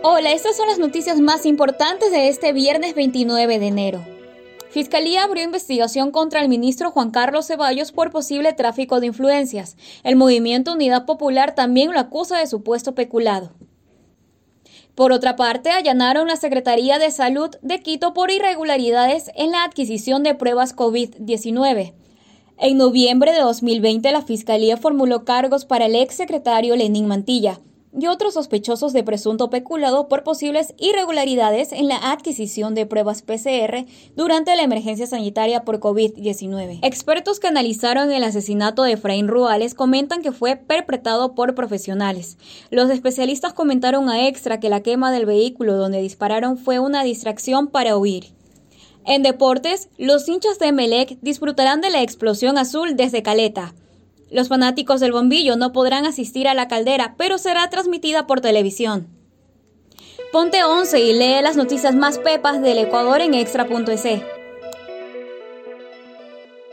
Hola, estas son las noticias más importantes de este viernes 29 de enero. Fiscalía abrió investigación contra el ministro Juan Carlos Ceballos por posible tráfico de influencias. El movimiento Unidad Popular también lo acusa de supuesto peculado. Por otra parte, allanaron la Secretaría de Salud de Quito por irregularidades en la adquisición de pruebas COVID-19. En noviembre de 2020, la Fiscalía formuló cargos para el exsecretario Lenín Mantilla, y otros sospechosos de presunto peculado por posibles irregularidades en la adquisición de pruebas PCR durante la emergencia sanitaria por COVID-19. Expertos que analizaron el asesinato de Efraín Ruales comentan que fue perpetrado por profesionales. Los especialistas comentaron a Extra que la quema del vehículo donde dispararon fue una distracción para huir. En deportes, los hinchas de Melec disfrutarán de la explosión azul desde Caleta. Los fanáticos del bombillo no podrán asistir a la caldera, pero será transmitida por televisión. Ponte 11 y lee las noticias más pepas del Ecuador en extra.es.